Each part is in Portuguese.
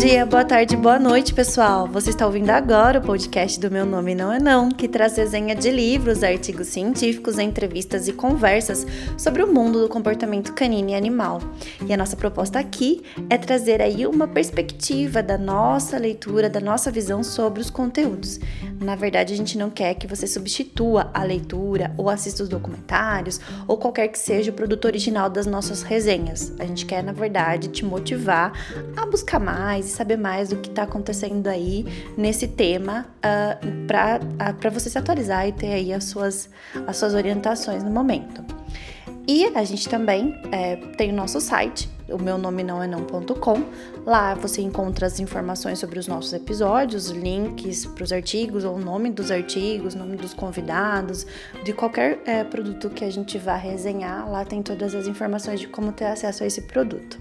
dia, boa tarde, boa noite, pessoal. Você está ouvindo agora o podcast do Meu Nome Não É Não, que traz resenha de livros, artigos científicos, entrevistas e conversas sobre o mundo do comportamento canino e animal. E a nossa proposta aqui é trazer aí uma perspectiva da nossa leitura, da nossa visão sobre os conteúdos. Na verdade, a gente não quer que você substitua a leitura ou assista os documentários ou qualquer que seja o produto original das nossas resenhas. A gente quer, na verdade, te motivar a buscar mais saber mais do que está acontecendo aí nesse tema uh, ah, para uh, você se atualizar e ter aí as suas, as suas orientações no momento. E a gente também é, tem o nosso site, o meu nome não é não.com. Lá você encontra as informações sobre os nossos episódios, links para os artigos, ou o nome dos artigos, nome dos convidados, de qualquer é, produto que a gente vá resenhar. Lá tem todas as informações de como ter acesso a esse produto.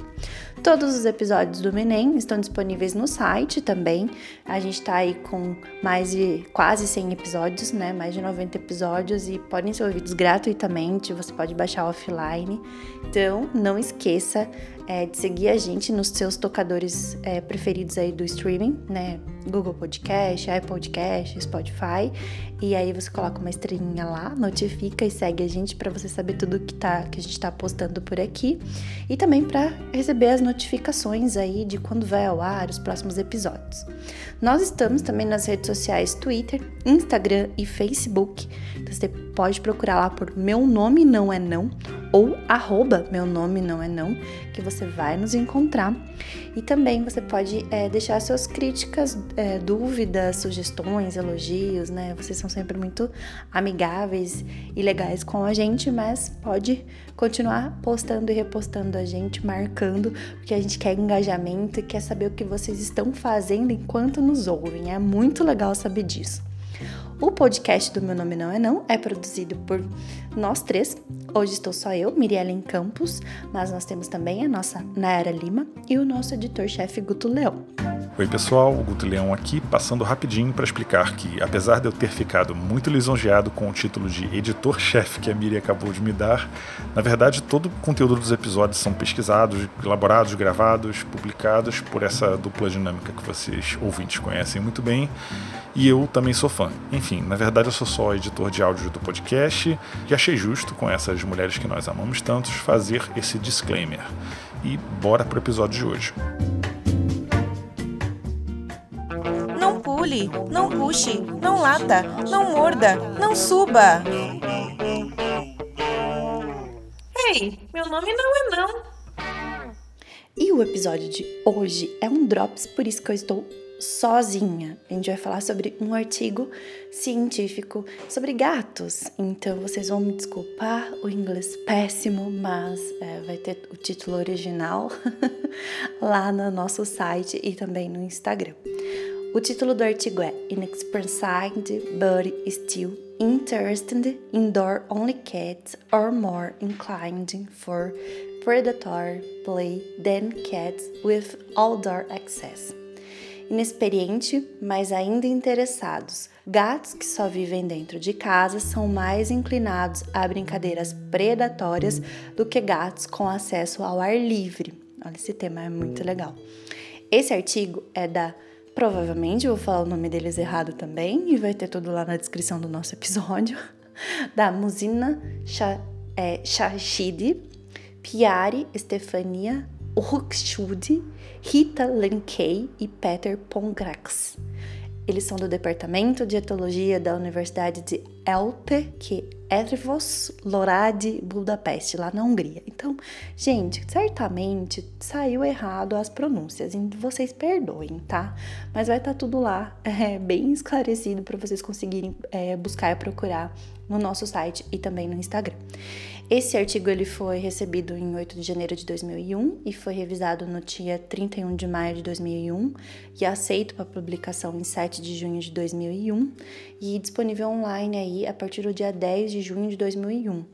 Todos os episódios do Menem estão disponíveis no site também. A gente está aí com mais de quase 100 episódios, né? Mais de 90 episódios e podem ser ouvidos gratuitamente. Você pode baixar offline. Então, não esqueça é, de seguir a gente nos seus tocadores é, preferidos aí do streaming, né? Google Podcast, Apple Podcast, Spotify. E aí você coloca uma estrelinha lá, notifica e segue a gente para você saber tudo que, tá, que a gente está postando por aqui. E também para receber as notificações aí de quando vai ao ar os próximos episódios. Nós estamos também nas redes sociais Twitter, Instagram e Facebook. Então você pode procurar lá por Meu Nome Não É Não ou arroba Meu Nome Não É Não, que você vai nos encontrar. E também você pode é, deixar suas críticas, é, dúvidas, sugestões, elogios, né? Vocês são sempre muito amigáveis e legais com a gente, mas pode continuar postando e repostando a gente, marcando, porque a gente quer engajamento e quer saber o que vocês estão fazendo enquanto nos ouvem. É muito legal saber disso. O podcast do Meu Nome Não É Não é produzido por nós três. Hoje estou só eu, Miriellen Campos, mas nós temos também a nossa Nayara Lima e o nosso editor-chefe Guto Leão. Oi pessoal, o Guto Leão aqui, passando rapidinho para explicar que, apesar de eu ter ficado muito lisonjeado com o título de editor-chefe que a Miri acabou de me dar, na verdade todo o conteúdo dos episódios são pesquisados, elaborados, gravados, publicados por essa dupla dinâmica que vocês ouvintes conhecem muito bem e eu também sou fã. Enfim, na verdade eu sou só editor de áudio do podcast e achei justo com essas mulheres que nós amamos tantos fazer esse disclaimer. E bora pro episódio de hoje. pule, não puxe, não lata, não morda, não suba. Ei, meu nome não é não. E o episódio de hoje é um Drops, por isso que eu estou sozinha. A gente vai falar sobre um artigo científico sobre gatos. Então vocês vão me desculpar o inglês péssimo, mas é, vai ter o título original lá no nosso site e também no Instagram. O título do artigo é Inexperienced but still interested indoor-only cats are more inclined for predatory play than cats with outdoor access. Inexperiente, mas ainda interessados. Gatos que só vivem dentro de casa são mais inclinados a brincadeiras predatórias do que gatos com acesso ao ar livre. Olha, esse tema é muito legal. Esse artigo é da Provavelmente vou falar o nome deles errado também e vai ter tudo lá na descrição do nosso episódio. Da Musina é, Shashidi, Piari Stefania Urkschudi, Rita Lenkei e Peter Pongrax. Eles são do Departamento de Etologia da Universidade de Elte, que é Etrivos Loradi Budapeste, lá na Hungria. Então, gente, certamente saiu errado as pronúncias, vocês perdoem, tá? Mas vai estar tá tudo lá, é, bem esclarecido para vocês conseguirem é, buscar e procurar no nosso site e também no Instagram. Esse artigo ele foi recebido em 8 de janeiro de 2001 e foi revisado no dia 31 de maio de 2001 e aceito para publicação em 7 de junho de 2001 e disponível online aí a partir do dia 10 de junho de 2001.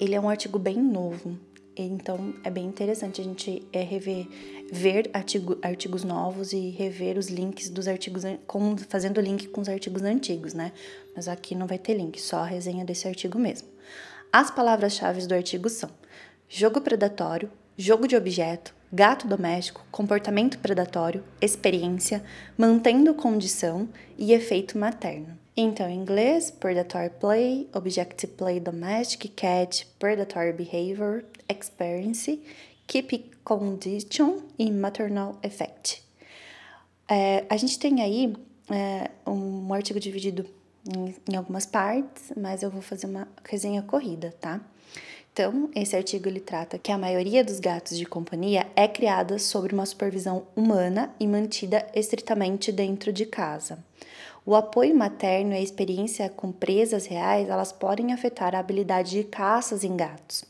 Ele é um artigo bem novo, então é bem interessante a gente é, rever, ver artigo, artigos novos e rever os links dos artigos, com, fazendo link com os artigos antigos, né? Mas aqui não vai ter link, só a resenha desse artigo mesmo. As palavras-chave do artigo são jogo predatório, jogo de objeto, gato doméstico, comportamento predatório, experiência, mantendo condição e efeito materno. Então, em inglês, predatory play, objective play domestic, cat, predatory behavior, experience, keep condition e maternal effect. É, a gente tem aí é, um artigo dividido em, em algumas partes, mas eu vou fazer uma resenha corrida, tá? Então, esse artigo ele trata que a maioria dos gatos de companhia é criada sob uma supervisão humana e mantida estritamente dentro de casa. O apoio materno e a experiência com presas reais, elas podem afetar a habilidade de caças em gatos.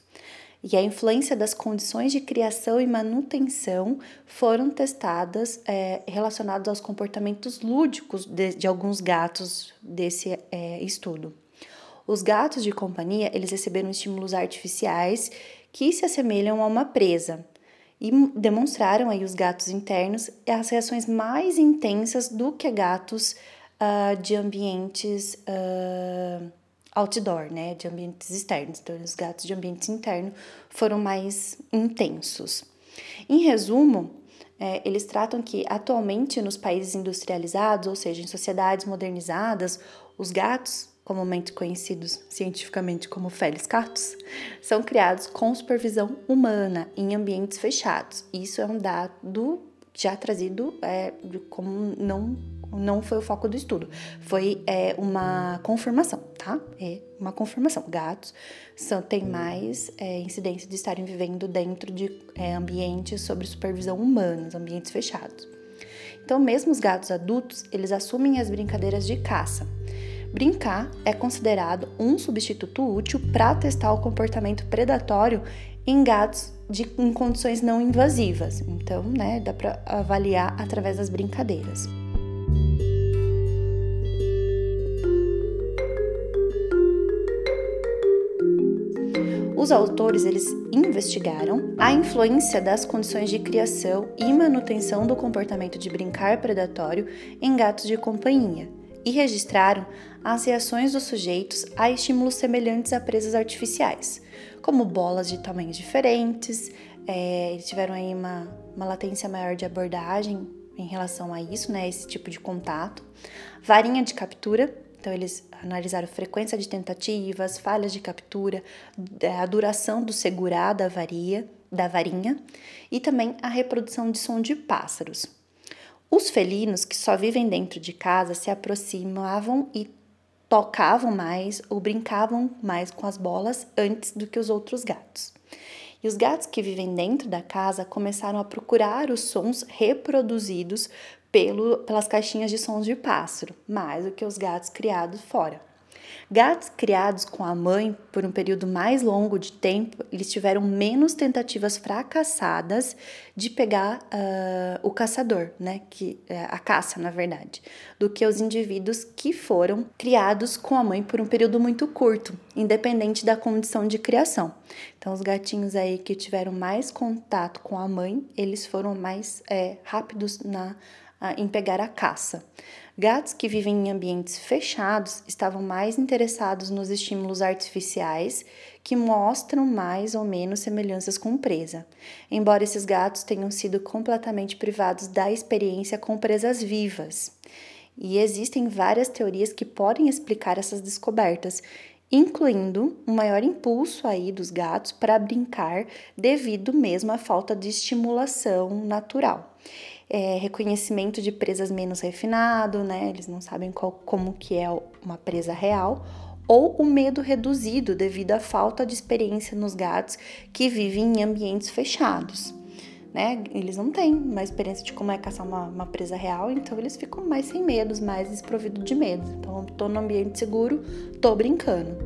E a influência das condições de criação e manutenção foram testadas é, relacionadas aos comportamentos lúdicos de, de alguns gatos desse é, estudo. Os gatos de companhia, eles receberam estímulos artificiais que se assemelham a uma presa e demonstraram aí os gatos internos as reações mais intensas do que gatos uh, de ambientes uh, outdoor, né, de ambientes externos. Então, os gatos de ambiente interno foram mais intensos. Em resumo, é, eles tratam que atualmente nos países industrializados, ou seja, em sociedades modernizadas, os gatos comumente conhecidos cientificamente como Felis catus, são criados com supervisão humana em ambientes fechados. Isso é um dado já trazido é, como não não foi o foco do estudo, foi é, uma confirmação, tá? É uma confirmação. Gatos são, têm mais é, incidência de estarem vivendo dentro de é, ambientes sob supervisão humana, ambientes fechados. Então, mesmo os gatos adultos, eles assumem as brincadeiras de caça. Brincar é considerado um substituto útil para testar o comportamento predatório em gatos de, em condições não invasivas. Então, né, dá para avaliar através das brincadeiras. Os autores eles investigaram a influência das condições de criação e manutenção do comportamento de brincar predatório em gatos de companhia e registraram as reações dos sujeitos a estímulos semelhantes a presas artificiais, como bolas de tamanhos diferentes, é, eles tiveram aí uma, uma latência maior de abordagem em relação a isso, né, esse tipo de contato, varinha de captura, então eles analisaram frequência de tentativas, falhas de captura, a duração do segurar da varia, da varinha e também a reprodução de som de pássaros. Os felinos que só vivem dentro de casa se aproximavam e tocavam mais ou brincavam mais com as bolas antes do que os outros gatos. E os gatos que vivem dentro da casa começaram a procurar os sons reproduzidos pelo, pelas caixinhas de sons de pássaro, mais do que os gatos criados fora. Gatos criados com a mãe por um período mais longo de tempo, eles tiveram menos tentativas fracassadas de pegar uh, o caçador, né? Que, uh, a caça, na verdade, do que os indivíduos que foram criados com a mãe por um período muito curto, independente da condição de criação. Então, os gatinhos aí que tiveram mais contato com a mãe, eles foram mais é, rápidos na, em pegar a caça. Gatos que vivem em ambientes fechados estavam mais interessados nos estímulos artificiais, que mostram mais ou menos semelhanças com presa, embora esses gatos tenham sido completamente privados da experiência com presas vivas. E existem várias teorias que podem explicar essas descobertas, incluindo um maior impulso aí dos gatos para brincar devido mesmo à falta de estimulação natural é, reconhecimento de presas menos refinado, né? Eles não sabem qual, como que é uma presa real, ou o medo reduzido devido à falta de experiência nos gatos que vivem em ambientes fechados. Né? Eles não têm uma experiência de como é caçar uma, uma presa real, então eles ficam mais sem medos, mais desprovidos de medo. Então, tô no ambiente seguro, tô brincando.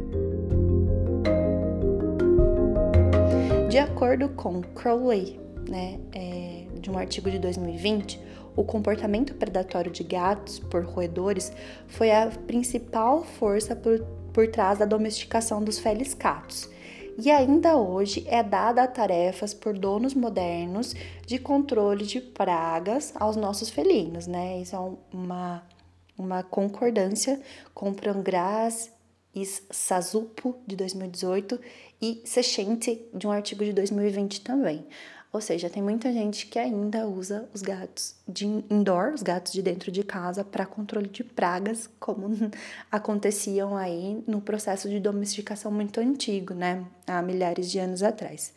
De acordo com Crowley, né, é, de um artigo de 2020, o comportamento predatório de gatos por roedores foi a principal força por, por trás da domesticação dos feliscatos. E ainda hoje é dada a tarefas por donos modernos de controle de pragas aos nossos felinos, né? Isso é uma, uma concordância com Prangras e Sazupo de 2018 e Sechente de um artigo de 2020 também Ou seja, tem muita gente que ainda usa os gatos de indoor, os gatos de dentro de casa, para controle de pragas, como aconteciam aí no processo de domesticação muito antigo, né? Há milhares de anos atrás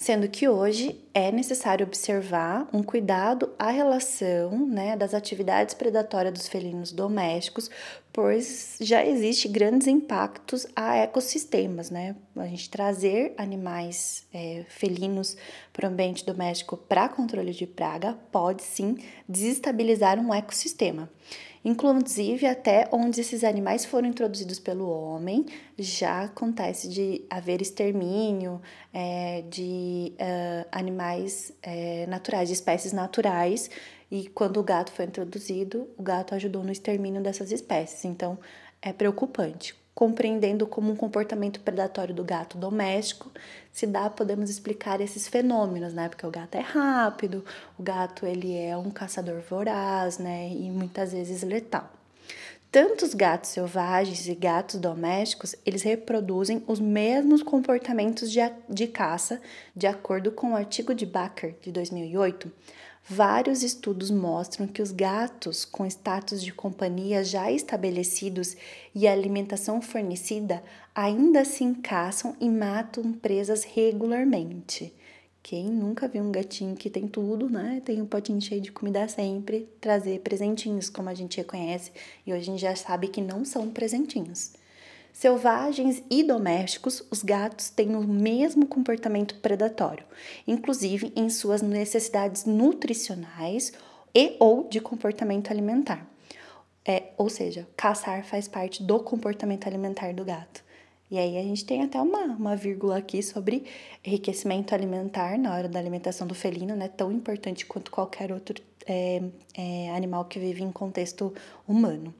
sendo que hoje é necessário observar um cuidado à relação né, das atividades predatórias dos felinos domésticos, pois já existe grandes impactos a ecossistemas, né? A gente trazer animais é, felinos para o ambiente doméstico para controle de praga pode sim desestabilizar um ecossistema. Inclusive, até onde esses animais foram introduzidos pelo homem, já acontece de haver extermínio é, de uh, animais é, naturais, de espécies naturais, e quando o gato foi introduzido, o gato ajudou no extermínio dessas espécies. Então, é preocupante compreendendo como um comportamento predatório do gato doméstico se dá, podemos explicar esses fenômenos, né? Porque o gato é rápido, o gato ele é um caçador voraz, né? E muitas vezes letal. Tanto os gatos selvagens e gatos domésticos, eles reproduzem os mesmos comportamentos de, de caça, de acordo com o artigo de Baker, de 2008, Vários estudos mostram que os gatos com status de companhia já estabelecidos e alimentação fornecida ainda assim caçam e matam presas regularmente. Quem nunca viu um gatinho que tem tudo, né? Tem um potinho cheio de comida sempre, trazer presentinhos, como a gente reconhece, e hoje a gente já sabe que não são presentinhos. Selvagens e domésticos, os gatos têm o mesmo comportamento predatório, inclusive em suas necessidades nutricionais e ou de comportamento alimentar. É, ou seja, caçar faz parte do comportamento alimentar do gato. E aí a gente tem até uma, uma vírgula aqui sobre enriquecimento alimentar na hora da alimentação do felino, né? Tão importante quanto qualquer outro é, é, animal que vive em contexto humano.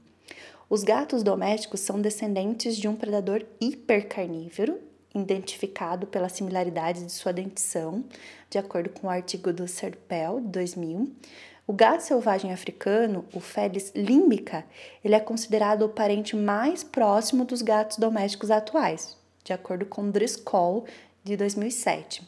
Os gatos domésticos são descendentes de um predador hipercarnívoro, identificado pela similaridade de sua dentição, de acordo com o artigo do Serpel, de 2000. O gato selvagem africano, o Felis limbica, ele é considerado o parente mais próximo dos gatos domésticos atuais, de acordo com Driscoll, de 2007.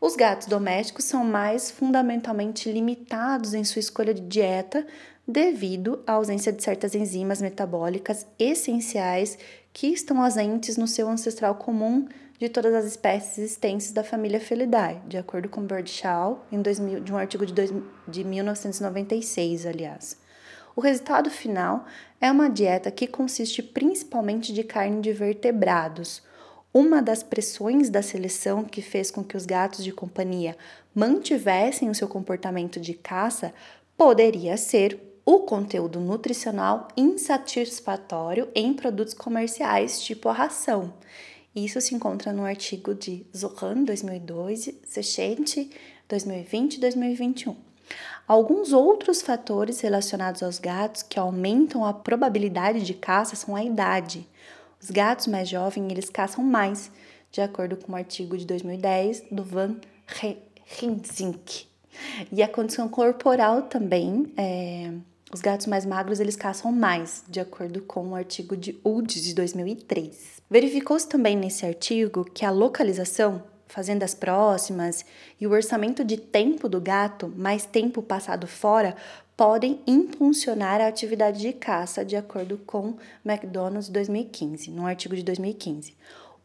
Os gatos domésticos são mais fundamentalmente limitados em sua escolha de dieta devido à ausência de certas enzimas metabólicas essenciais que estão ausentes no seu ancestral comum de todas as espécies existentes da família Felidae, de acordo com Birdshaw, em 2000, de um artigo de, dois, de 1996, aliás. O resultado final é uma dieta que consiste principalmente de carne de vertebrados. Uma das pressões da seleção que fez com que os gatos de companhia mantivessem o seu comportamento de caça poderia ser o conteúdo nutricional insatisfatório em produtos comerciais, tipo a ração. Isso se encontra no artigo de Zohan 2002, Sechente 2020 e 2021. Alguns outros fatores relacionados aos gatos que aumentam a probabilidade de caça são a idade. Os gatos mais jovens eles caçam mais, de acordo com o artigo de 2010 do Van Rinzink. E a condição corporal também é, os gatos mais magros eles caçam mais, de acordo com o artigo de UDS de 2003. Verificou-se também nesse artigo que a localização, fazendas próximas e o orçamento de tempo do gato, mais tempo passado fora, podem impulsionar a atividade de caça, de acordo com McDonald's 2015, num artigo de 2015.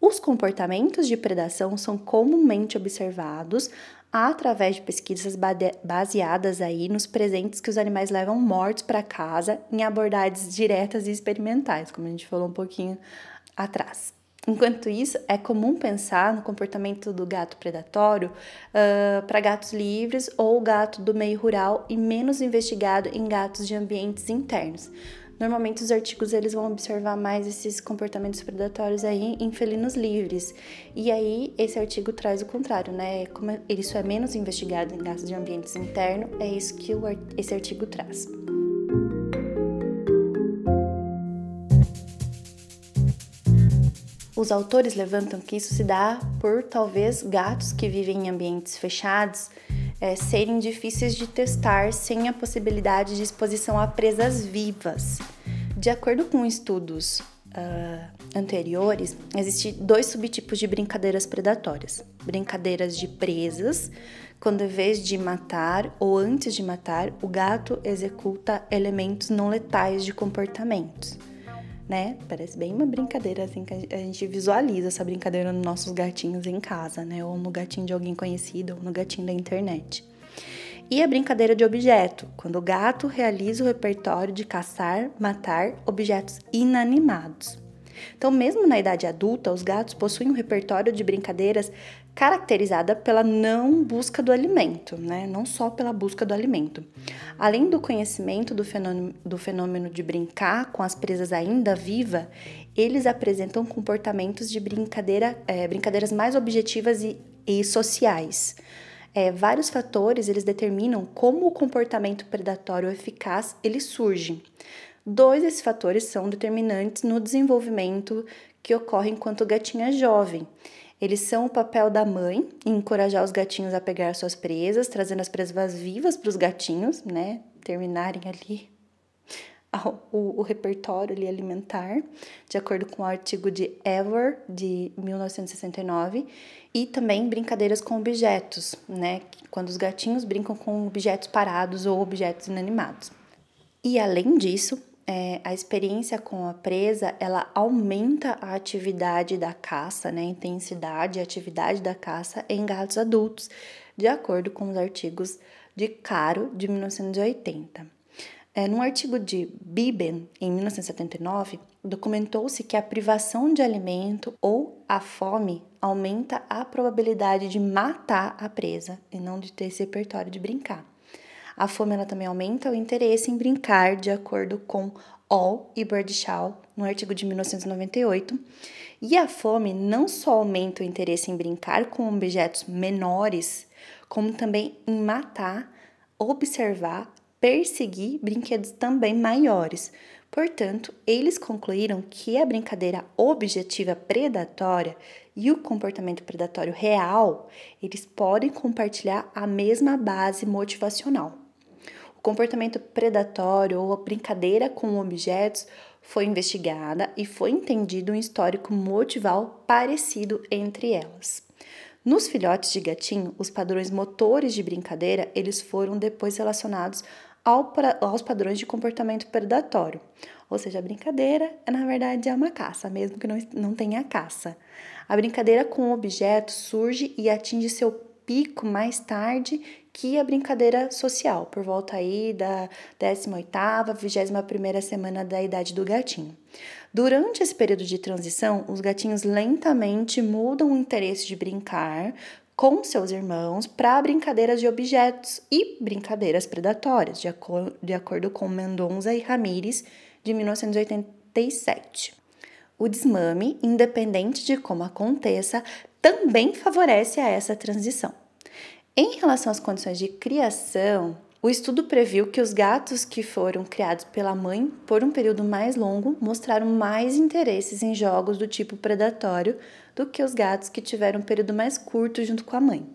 Os comportamentos de predação são comumente observados através de pesquisas baseadas aí nos presentes que os animais levam mortos para casa em abordagens diretas e experimentais, como a gente falou um pouquinho atrás. Enquanto isso, é comum pensar no comportamento do gato predatório uh, para gatos livres ou gato do meio rural e menos investigado em gatos de ambientes internos. Normalmente os artigos eles vão observar mais esses comportamentos predatórios aí em felinos livres. E aí esse artigo traz o contrário, né? Como isso é menos investigado em gatos de ambientes internos, é isso que o, esse artigo traz. Os autores levantam que isso se dá por talvez gatos que vivem em ambientes fechados é, serem difíceis de testar sem a possibilidade de exposição a presas vivas. De acordo com estudos uh, anteriores, existem dois subtipos de brincadeiras predatórias: brincadeiras de presas, quando em vez de matar ou antes de matar, o gato executa elementos não letais de comportamentos. Né? Parece bem uma brincadeira assim que a gente visualiza essa brincadeira nos nossos gatinhos em casa, né? Ou no gatinho de alguém conhecido, ou no gatinho da internet. E a brincadeira de objeto, quando o gato realiza o repertório de caçar, matar objetos inanimados. Então, mesmo na idade adulta, os gatos possuem um repertório de brincadeiras caracterizada pela não busca do alimento, né? não só pela busca do alimento. Além do conhecimento do fenômeno, do fenômeno de brincar com as presas ainda viva, eles apresentam comportamentos de brincadeira, é, brincadeiras mais objetivas e, e sociais. É, vários fatores eles determinam como o comportamento predatório eficaz ele surge. Dois desses fatores são determinantes no desenvolvimento que ocorre enquanto é jovem. Eles são o papel da mãe em encorajar os gatinhos a pegar suas presas, trazendo as presas vivas para os gatinhos, né? Terminarem ali o, o, repertório ali alimentar, de acordo com o artigo de Ever, de 1969, e também brincadeiras com objetos, né? Quando os gatinhos brincam com objetos parados ou objetos inanimados. E além disso, é, a experiência com a presa ela aumenta a atividade da caça, né, a intensidade e atividade da caça em gatos adultos, de acordo com os artigos de Caro de 1980. É, num artigo de Biben, em 1979, documentou-se que a privação de alimento ou a fome aumenta a probabilidade de matar a presa e não de ter esse repertório de brincar. A fome ela também aumenta o interesse em brincar, de acordo com All e Birdshaw, no artigo de 1998. E a fome não só aumenta o interesse em brincar com objetos menores, como também em matar, observar, perseguir brinquedos também maiores. Portanto, eles concluíram que a brincadeira objetiva predatória e o comportamento predatório real, eles podem compartilhar a mesma base motivacional. O comportamento predatório ou a brincadeira com objetos foi investigada e foi entendido um histórico motival parecido entre elas. Nos filhotes de gatinho, os padrões motores de brincadeira, eles foram depois relacionados aos padrões de comportamento predatório. Ou seja, a brincadeira, na verdade, é uma caça, mesmo que não, não tenha caça. A brincadeira com objetos surge e atinge seu pico mais tarde que a brincadeira social, por volta aí da 18ª, 21ª semana da idade do gatinho. Durante esse período de transição, os gatinhos lentamente mudam o interesse de brincar com seus irmãos para brincadeiras de objetos e brincadeiras predatórias, de, acor de acordo com Mendonça e Ramírez, de 1987. O desmame, independente de como aconteça, também favorece a essa transição. Em relação às condições de criação, o estudo previu que os gatos que foram criados pela mãe por um período mais longo mostraram mais interesses em jogos do tipo predatório do que os gatos que tiveram um período mais curto junto com a mãe.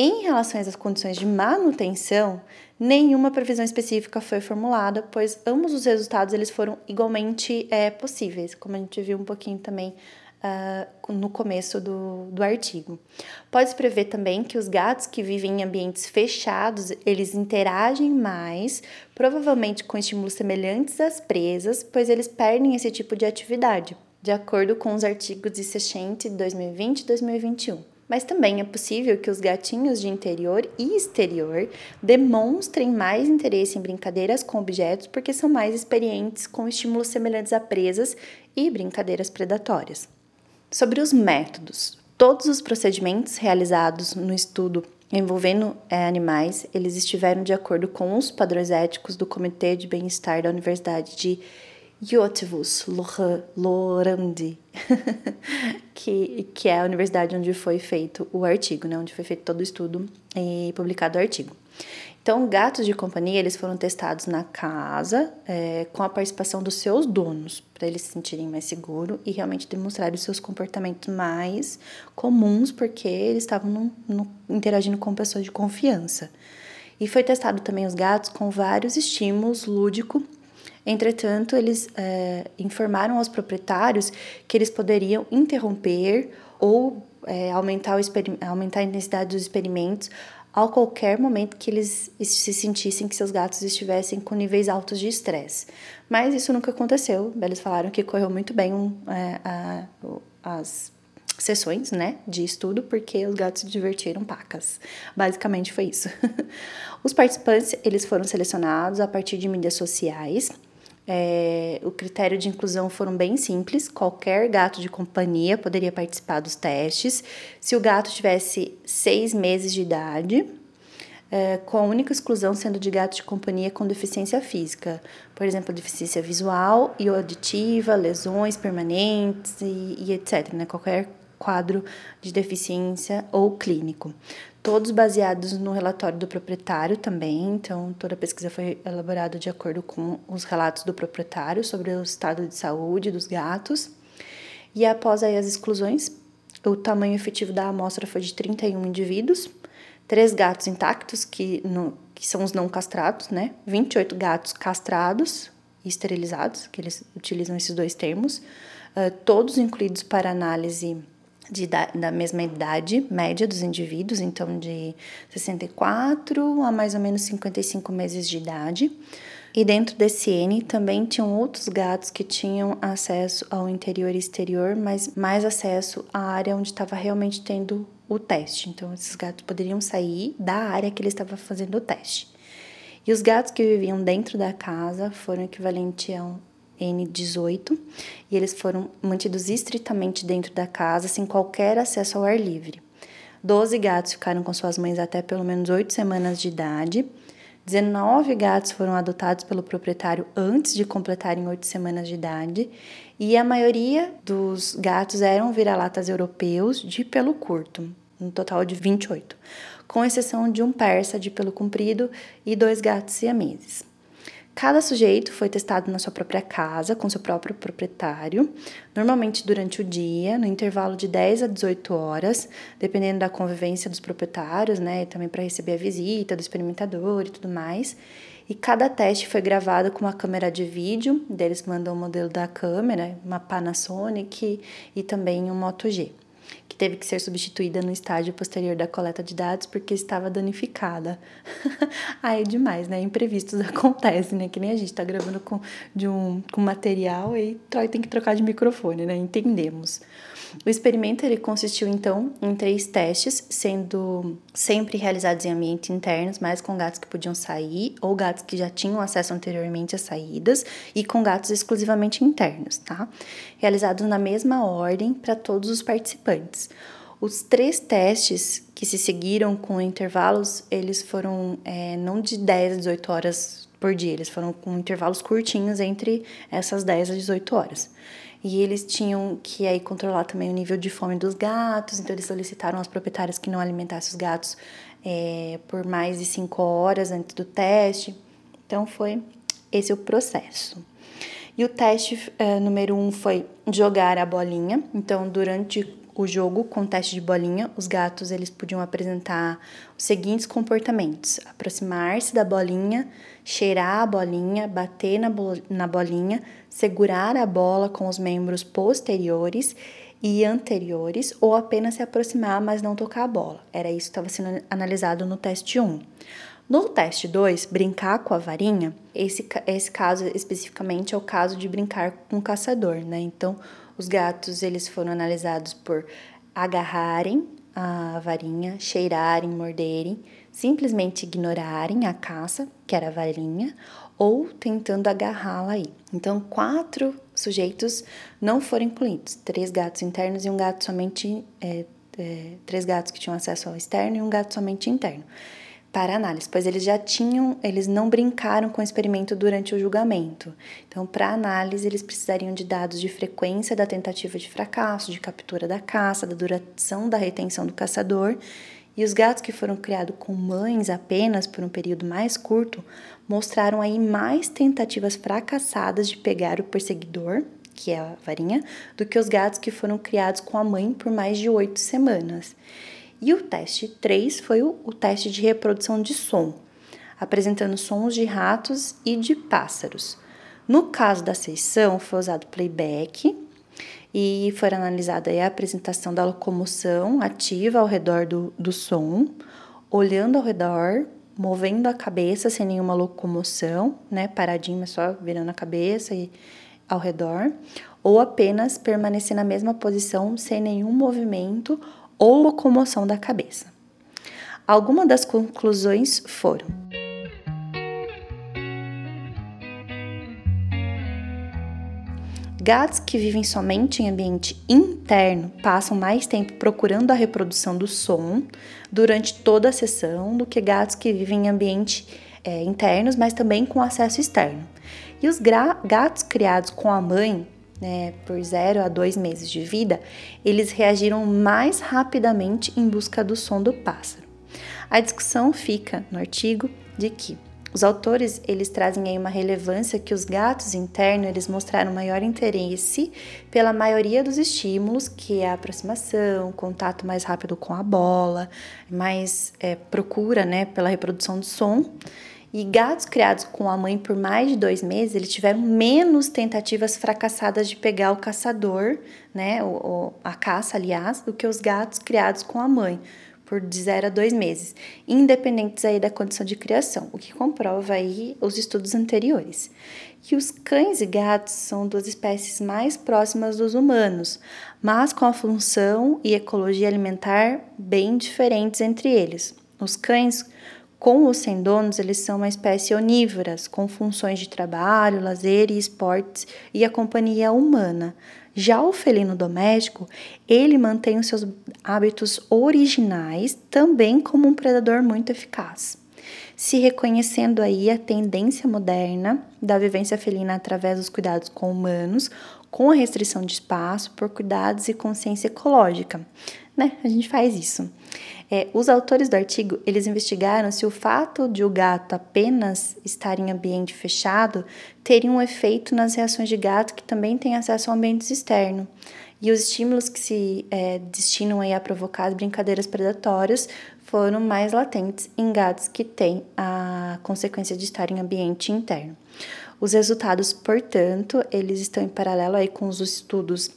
Em relação às condições de manutenção, nenhuma previsão específica foi formulada, pois ambos os resultados eles foram igualmente é, possíveis, como a gente viu um pouquinho também uh, no começo do, do artigo. Pode-se prever também que os gatos que vivem em ambientes fechados, eles interagem mais, provavelmente com estímulos semelhantes às presas, pois eles perdem esse tipo de atividade, de acordo com os artigos de Sechente 2020 e 2021 mas também é possível que os gatinhos de interior e exterior demonstrem mais interesse em brincadeiras com objetos porque são mais experientes com estímulos semelhantes a presas e brincadeiras predatórias. Sobre os métodos, todos os procedimentos realizados no estudo envolvendo é, animais, eles estiveram de acordo com os padrões éticos do Comitê de Bem-Estar da Universidade de Yotivus Lorandi, que, que é a universidade onde foi feito o artigo, né, onde foi feito todo o estudo e publicado o artigo. Então, gatos de companhia, eles foram testados na casa é, com a participação dos seus donos, para eles se sentirem mais seguros e realmente demonstrarem os seus comportamentos mais comuns, porque eles estavam no, no, interagindo com pessoas de confiança. E foi testado também os gatos com vários estímulos lúdicos Entretanto, eles é, informaram aos proprietários que eles poderiam interromper ou é, aumentar, o aumentar a intensidade dos experimentos a qualquer momento que eles se sentissem que seus gatos estivessem com níveis altos de estresse. Mas isso nunca aconteceu. Eles falaram que correu muito bem é, a, as sessões, né, de estudo, porque os gatos se divertiram pacas. Basicamente foi isso. os participantes, eles foram selecionados a partir de mídias sociais é, o critério de inclusão foram bem simples. Qualquer gato de companhia poderia participar dos testes. Se o gato tivesse seis meses de idade, é, com a única exclusão sendo de gatos de companhia com deficiência física, por exemplo, deficiência visual e auditiva, lesões permanentes e, e etc. Né? Qualquer quadro de deficiência ou clínico todos baseados no relatório do proprietário também. Então, toda a pesquisa foi elaborada de acordo com os relatos do proprietário sobre o estado de saúde dos gatos. E após aí as exclusões, o tamanho efetivo da amostra foi de 31 indivíduos, três gatos intactos, que, no, que são os não castrados, né? 28 gatos castrados e esterilizados, que eles utilizam esses dois termos, uh, todos incluídos para análise de, da mesma idade média dos indivíduos, então de 64 a mais ou menos 55 meses de idade. E dentro desse N também tinham outros gatos que tinham acesso ao interior e exterior, mas mais acesso à área onde estava realmente tendo o teste. Então, esses gatos poderiam sair da área que ele estava fazendo o teste. E os gatos que viviam dentro da casa foram equivalente a N18 e eles foram mantidos estritamente dentro da casa, sem qualquer acesso ao ar livre. Doze gatos ficaram com suas mães até pelo menos oito semanas de idade. 19 gatos foram adotados pelo proprietário antes de completarem oito semanas de idade, e a maioria dos gatos eram vira-latas europeus de pelo curto, um total de 28, com exceção de um persa de pelo comprido e dois gatos siameses. Cada sujeito foi testado na sua própria casa, com seu próprio proprietário, normalmente durante o dia, no intervalo de 10 a 18 horas, dependendo da convivência dos proprietários, né? Também para receber a visita do experimentador e tudo mais. E cada teste foi gravado com uma câmera de vídeo, deles mandam o modelo da câmera, uma Panasonic e também um Moto G teve que ser substituída no estágio posterior da coleta de dados porque estava danificada. Aí é demais, né? Imprevistos acontecem, né? Que nem a gente tá gravando com, de um, com material e tem que trocar de microfone, né? Entendemos. O experimento ele consistiu então em três testes, sendo sempre realizados em ambientes internos, mas com gatos que podiam sair ou gatos que já tinham acesso anteriormente às saídas e com gatos exclusivamente internos, tá? Realizados na mesma ordem para todos os participantes. Os três testes que se seguiram com intervalos, eles foram é, não de 10 a 18 horas por dia, eles foram com intervalos curtinhos entre essas 10 a 18 horas. E eles tinham que aí controlar também o nível de fome dos gatos, então eles solicitaram aos proprietários que não alimentassem os gatos é, por mais de 5 horas antes do teste. Então foi esse o processo. E o teste é, número um foi jogar a bolinha. Então, durante o jogo com teste de bolinha, os gatos eles podiam apresentar os seguintes comportamentos: aproximar-se da bolinha, cheirar a bolinha, bater na, na bolinha, segurar a bola com os membros posteriores e anteriores ou apenas se aproximar, mas não tocar a bola. Era isso que estava sendo analisado no teste 1. No teste 2, brincar com a varinha, esse, esse caso especificamente é o caso de brincar com o caçador, né? Então, os gatos eles foram analisados por agarrarem a varinha, cheirarem, morderem, simplesmente ignorarem a caça, que era a varinha, ou tentando agarrá-la aí. Então, quatro sujeitos não foram incluídos: três gatos internos e um gato somente. É, é, três gatos que tinham acesso ao externo e um gato somente interno para análise, pois eles já tinham, eles não brincaram com o experimento durante o julgamento. Então, para análise, eles precisariam de dados de frequência da tentativa de fracasso, de captura da caça, da duração da retenção do caçador. E os gatos que foram criados com mães apenas por um período mais curto mostraram aí mais tentativas fracassadas de pegar o perseguidor, que é a varinha, do que os gatos que foram criados com a mãe por mais de oito semanas. E o teste 3 foi o, o teste de reprodução de som, apresentando sons de ratos e de pássaros. No caso da sessão, foi usado playback e foi analisada a apresentação da locomoção ativa ao redor do, do som, olhando ao redor, movendo a cabeça sem nenhuma locomoção, né, paradinho, só virando a cabeça e ao redor, ou apenas permanecer na mesma posição sem nenhum movimento ou locomoção da cabeça. Algumas das conclusões foram: Gatos que vivem somente em ambiente interno passam mais tempo procurando a reprodução do som durante toda a sessão do que gatos que vivem em ambientes é, internos, mas também com acesso externo. E os gatos criados com a mãe, né, por 0 a 2 meses de vida, eles reagiram mais rapidamente em busca do som do pássaro. A discussão fica no artigo de que os autores, eles trazem aí uma relevância que os gatos internos, eles mostraram maior interesse pela maioria dos estímulos, que é a aproximação, contato mais rápido com a bola, mais é, procura, né, pela reprodução do som. E gatos criados com a mãe por mais de dois meses, eles tiveram menos tentativas fracassadas de pegar o caçador, né, o, a caça, aliás, do que os gatos criados com a mãe por de 0 a 2 meses, independentes aí da condição de criação, o que comprova aí os estudos anteriores. Que os cães e gatos são duas espécies mais próximas dos humanos, mas com a função e ecologia alimentar bem diferentes entre eles. Os cães com os sem donos, eles são uma espécie onívoras, com funções de trabalho, lazer e esportes e a companhia humana. Já o felino doméstico, ele mantém os seus hábitos originais, também como um predador muito eficaz. Se reconhecendo aí a tendência moderna da vivência felina através dos cuidados com humanos, com a restrição de espaço por cuidados e consciência ecológica, né? A gente faz isso. É, os autores do artigo, eles investigaram se o fato de o gato apenas estar em ambiente fechado teria um efeito nas reações de gato que também têm acesso a ambientes externos. E os estímulos que se é, destinam aí a provocar as brincadeiras predatórias foram mais latentes em gatos que têm a consequência de estar em ambiente interno. Os resultados, portanto, eles estão em paralelo aí com os estudos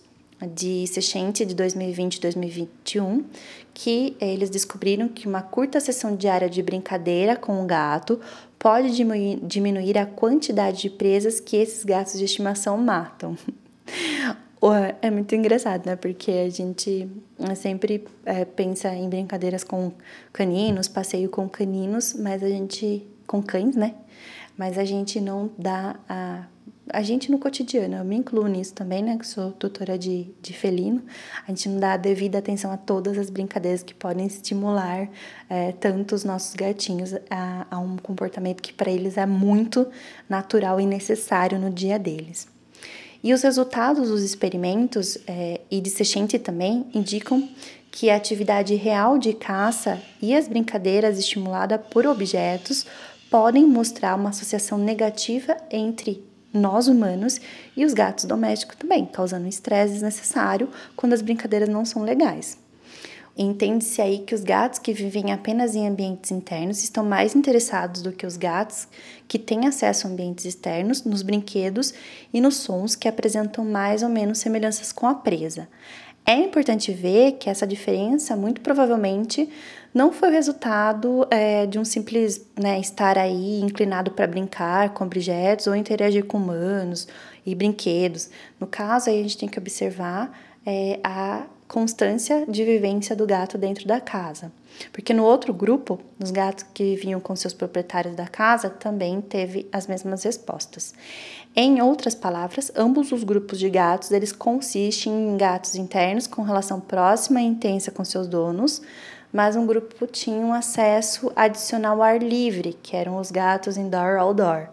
de Sechente de 2020 e 2021, que eles descobriram que uma curta sessão diária de brincadeira com o gato pode diminuir, a quantidade de presas que esses gatos de estimação matam. É muito engraçado, né? Porque a gente sempre é, pensa em brincadeiras com caninos, passeio com caninos, mas a gente. com cães, né? Mas a gente não dá a a gente no cotidiano, eu me incluo nisso também, né, que sou tutora de, de felino, a gente não dá a devida atenção a todas as brincadeiras que podem estimular é, tanto os nossos gatinhos a, a um comportamento que para eles é muito natural e necessário no dia deles. E os resultados dos experimentos é, e de Sechente também indicam que a atividade real de caça e as brincadeiras estimuladas por objetos podem mostrar uma associação negativa entre nós humanos e os gatos domésticos também, causando estresse desnecessário quando as brincadeiras não são legais. Entende-se aí que os gatos que vivem apenas em ambientes internos estão mais interessados do que os gatos que têm acesso a ambientes externos, nos brinquedos e nos sons que apresentam mais ou menos semelhanças com a presa. É importante ver que essa diferença, muito provavelmente, não foi o resultado é, de um simples né, estar aí inclinado para brincar com objetos ou interagir com humanos e brinquedos. No caso, aí a gente tem que observar é, a constância de vivência do gato dentro da casa. Porque no outro grupo, os gatos que viviam com seus proprietários da casa, também teve as mesmas respostas. Em outras palavras, ambos os grupos de gatos, eles consistem em gatos internos com relação próxima e intensa com seus donos, mas um grupo tinha um acesso adicional ao ar livre, que eram os gatos indoor-outdoor.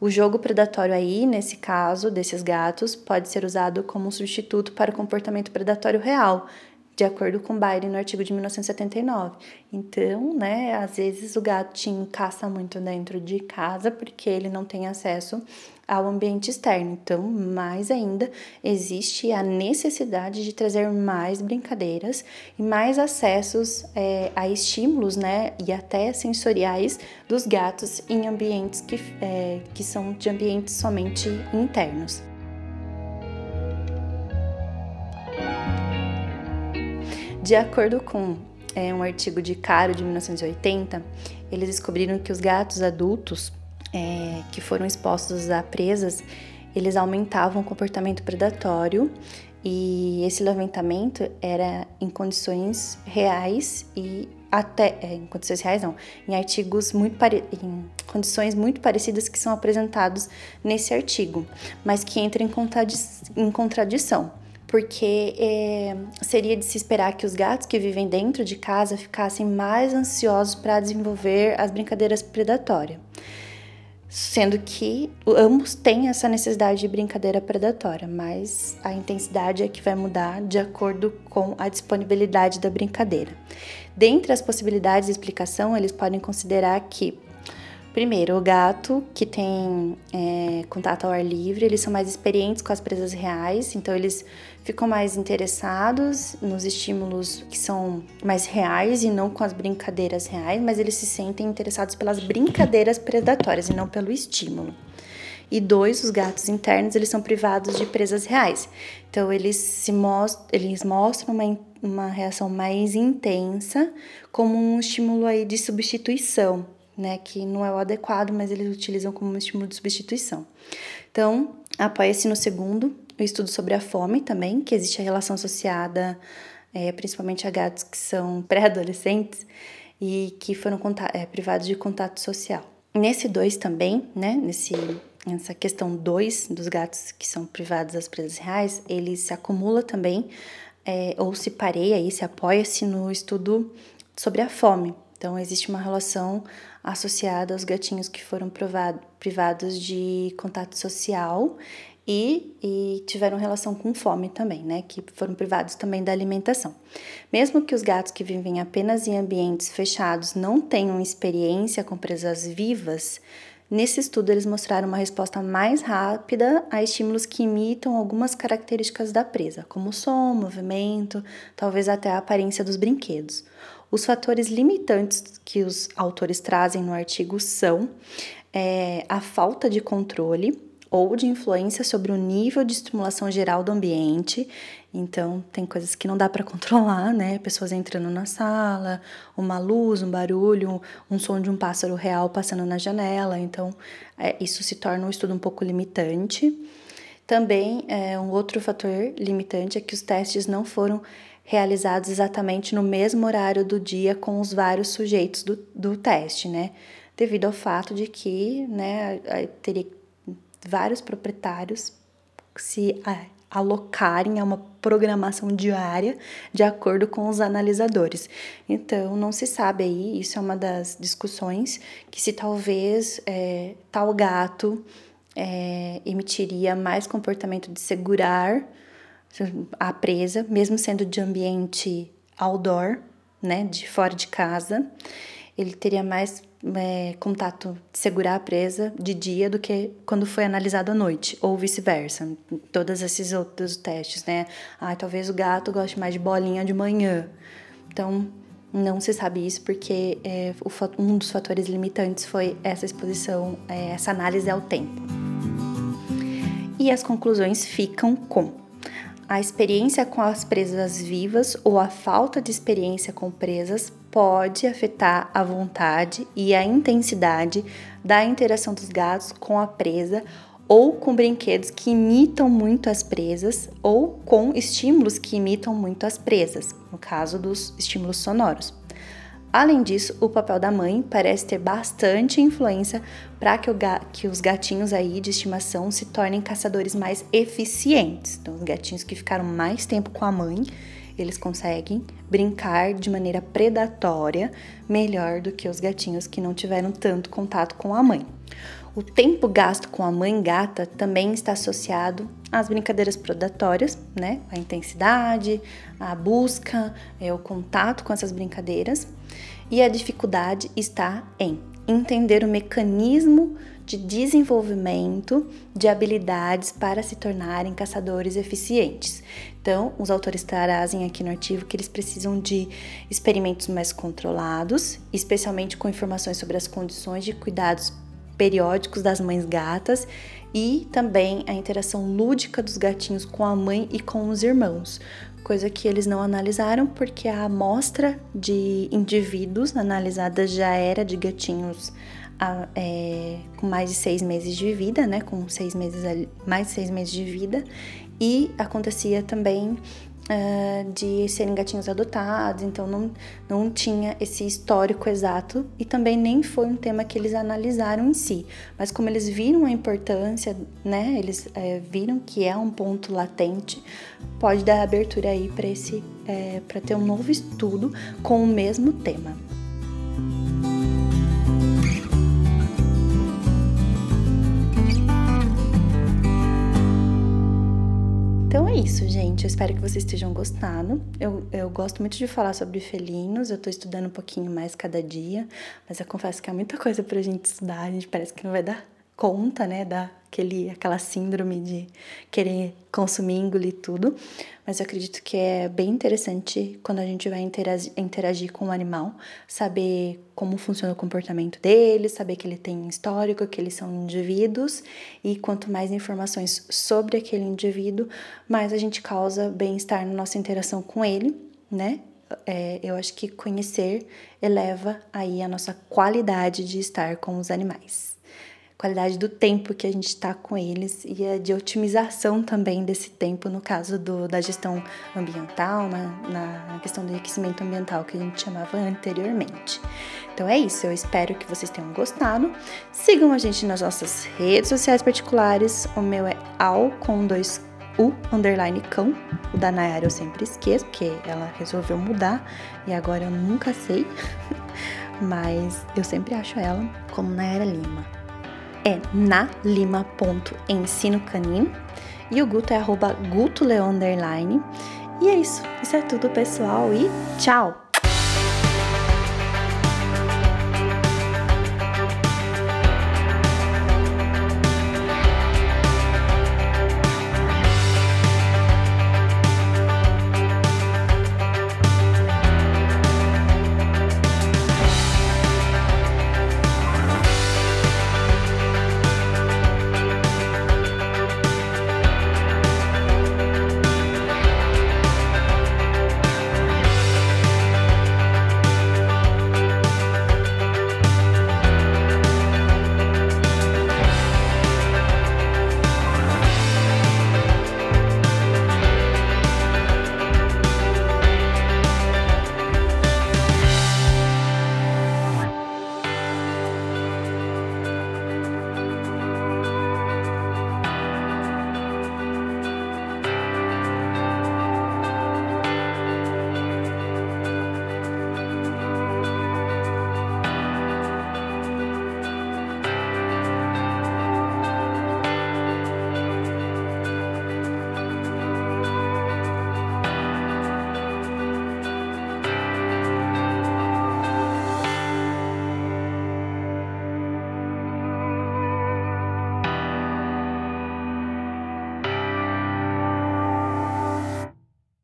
O jogo predatório aí, nesse caso desses gatos, pode ser usado como um substituto para o comportamento predatório real, de acordo com Byron no artigo de 1979. Então, né, às vezes o gatinho caça muito dentro de casa porque ele não tem acesso ao ambiente externo. Então, mais ainda, existe a necessidade de trazer mais brincadeiras e mais acessos é, a estímulos, né, e até sensoriais dos gatos em ambientes que, é, que são de ambientes somente internos. De acordo com é, um artigo de Caro de 1980, eles descobriram que os gatos adultos é, que foram expostos a presas, eles aumentavam o comportamento predatório e esse levantamento era em condições reais e até é, em condições reais não, em artigos muito em condições muito parecidas que são apresentados nesse artigo, mas que entram em, contradi em contradição porque é, seria de se esperar que os gatos que vivem dentro de casa ficassem mais ansiosos para desenvolver as brincadeiras predatórias, sendo que ambos têm essa necessidade de brincadeira predatória, mas a intensidade é que vai mudar de acordo com a disponibilidade da brincadeira. Dentre as possibilidades de explicação, eles podem considerar que Primeiro, o gato, que tem é, contato ao ar livre, eles são mais experientes com as presas reais, então eles ficam mais interessados nos estímulos que são mais reais e não com as brincadeiras reais, mas eles se sentem interessados pelas brincadeiras predatórias e não pelo estímulo. E dois, os gatos internos, eles são privados de presas reais. Então eles se mostram, eles mostram uma, uma reação mais intensa como um estímulo aí de substituição né, que não é o adequado, mas eles utilizam como um estímulo de substituição. Então, apoia-se no segundo, o estudo sobre a fome também, que existe a relação associada é, principalmente a gatos que são pré-adolescentes e que foram é, privados de contato social. Nesse dois também, né, nesse, nessa questão dois dos gatos que são privados das presas reais, ele se acumula também é, ou se pareia e se apoia-se no estudo sobre a fome. Então, existe uma relação associada aos gatinhos que foram provado, privados de contato social e, e, tiveram relação com fome também, né? Que foram privados também da alimentação. Mesmo que os gatos que vivem apenas em ambientes fechados não tenham experiência com presas vivas, nesse estudo eles mostraram uma resposta mais rápida a estímulos que imitam algumas características da presa, como som, movimento, talvez até a aparência dos brinquedos. Os fatores limitantes que os autores trazem no artigo são é, a falta de controle ou de influência sobre o nível de estimulação geral do ambiente. Então, tem coisas que não dá para controlar, né? Pessoas entrando na sala, uma luz, um barulho, um som de um pássaro real passando na janela. Então, é, isso se torna um estudo um pouco limitante. Também, é, um outro fator limitante é que os testes não foram realizados exatamente no mesmo horário do dia com os vários sujeitos do, do teste, né? Devido ao fato de que, né, teria vários proprietários se alocarem a uma programação diária de acordo com os analisadores. Então, não se sabe aí, isso é uma das discussões, que se talvez é, tal gato é, emitiria mais comportamento de segurar a presa, mesmo sendo de ambiente outdoor, né, de fora de casa, ele teria mais é, contato de segurar a presa de dia do que quando foi analisado à noite, ou vice-versa. Todos esses outros testes, né? Ah, talvez o gato goste mais de bolinha de manhã. Então, não se sabe isso porque é, o, um dos fatores limitantes foi essa exposição, é, essa análise ao tempo. E as conclusões ficam com a experiência com as presas vivas ou a falta de experiência com presas pode afetar a vontade e a intensidade da interação dos gatos com a presa ou com brinquedos que imitam muito as presas ou com estímulos que imitam muito as presas, no caso dos estímulos sonoros. Além disso, o papel da mãe parece ter bastante influência para que, que, os gatinhos aí de estimação se tornem caçadores mais eficientes. Então, os gatinhos que ficaram mais tempo com a mãe, eles conseguem brincar de maneira predatória melhor do que os gatinhos que não tiveram tanto contato com a mãe. O tempo gasto com a mãe gata também está associado às brincadeiras predatórias, né? A intensidade, a busca, é, o contato com essas brincadeiras. E a dificuldade está em entender o mecanismo de desenvolvimento de habilidades para se tornarem caçadores eficientes. Então, os autores trazem aqui no artigo que eles precisam de experimentos mais controlados, especialmente com informações sobre as condições de cuidados periódicos das mães gatas e também a interação lúdica dos gatinhos com a mãe e com os irmãos, coisa que eles não analisaram porque a amostra de indivíduos analisada já era de gatinhos a, é, com mais de seis meses de vida, né? Com seis meses, mais de seis meses de vida, e acontecia também uh, de serem gatinhos adotados, então não, não tinha esse histórico exato e também nem foi um tema que eles analisaram em si. Mas como eles viram a importância, né, eles é, viram que é um ponto latente, pode dar abertura aí para esse, é, para ter um novo estudo com o mesmo tema. Isso, gente. Eu espero que vocês estejam gostando. Eu, eu gosto muito de falar sobre felinos, eu tô estudando um pouquinho mais cada dia, mas eu confesso que é muita coisa pra gente estudar, a gente parece que não vai dar conta, né, daquele, aquela síndrome de querer consumir, engolir tudo. Mas eu acredito que é bem interessante quando a gente vai interagir, interagir com o animal, saber como funciona o comportamento dele, saber que ele tem histórico, que eles são indivíduos, e quanto mais informações sobre aquele indivíduo, mais a gente causa bem-estar na nossa interação com ele, né? É, eu acho que conhecer eleva aí a nossa qualidade de estar com os animais qualidade do tempo que a gente está com eles e a de otimização também desse tempo no caso do, da gestão ambiental, na, na questão do enriquecimento ambiental que a gente chamava anteriormente. Então é isso, eu espero que vocês tenham gostado. Sigam a gente nas nossas redes sociais particulares. O meu é al com dois U underline cão. O da Nayara eu sempre esqueço, porque ela resolveu mudar e agora eu nunca sei. Mas eu sempre acho ela como Nayara Lima é na lima.ensinocanino e o Guto é arroba gutoleon E é isso. Isso é tudo, pessoal, e tchau!